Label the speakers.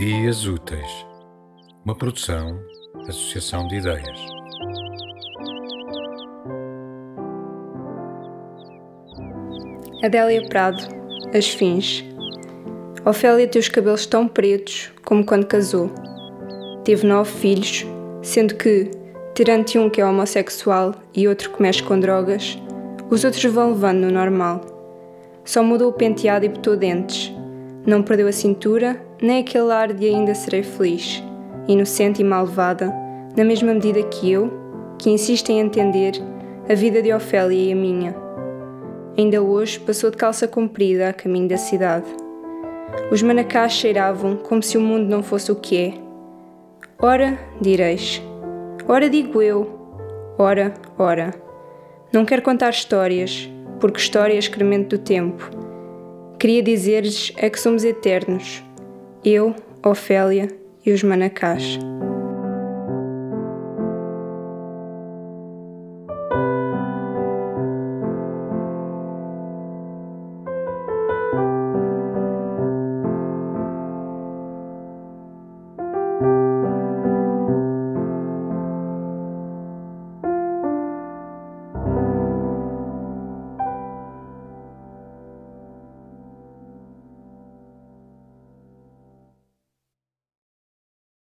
Speaker 1: Memórias Úteis, uma produção, associação de ideias.
Speaker 2: Adélia Prado, As Fins. Ofélia tem os cabelos tão pretos como quando casou. Teve nove filhos, sendo que, tirando um que é homossexual e outro que mexe com drogas, os outros vão levando no normal. Só mudou o penteado e botou dentes. Não perdeu a cintura, nem aquele ar de ainda serei feliz, inocente e malvada, na mesma medida que eu, que insisto em entender a vida de Ofélia e a minha. Ainda hoje passou de calça comprida a caminho da cidade. Os manacás cheiravam como se o mundo não fosse o que é. Ora, direis. Ora, digo eu. Ora, ora. Não quero contar histórias, porque história é excremento do tempo. Queria dizer-lhes é que somos eternos. Eu, Ofélia e os manacás.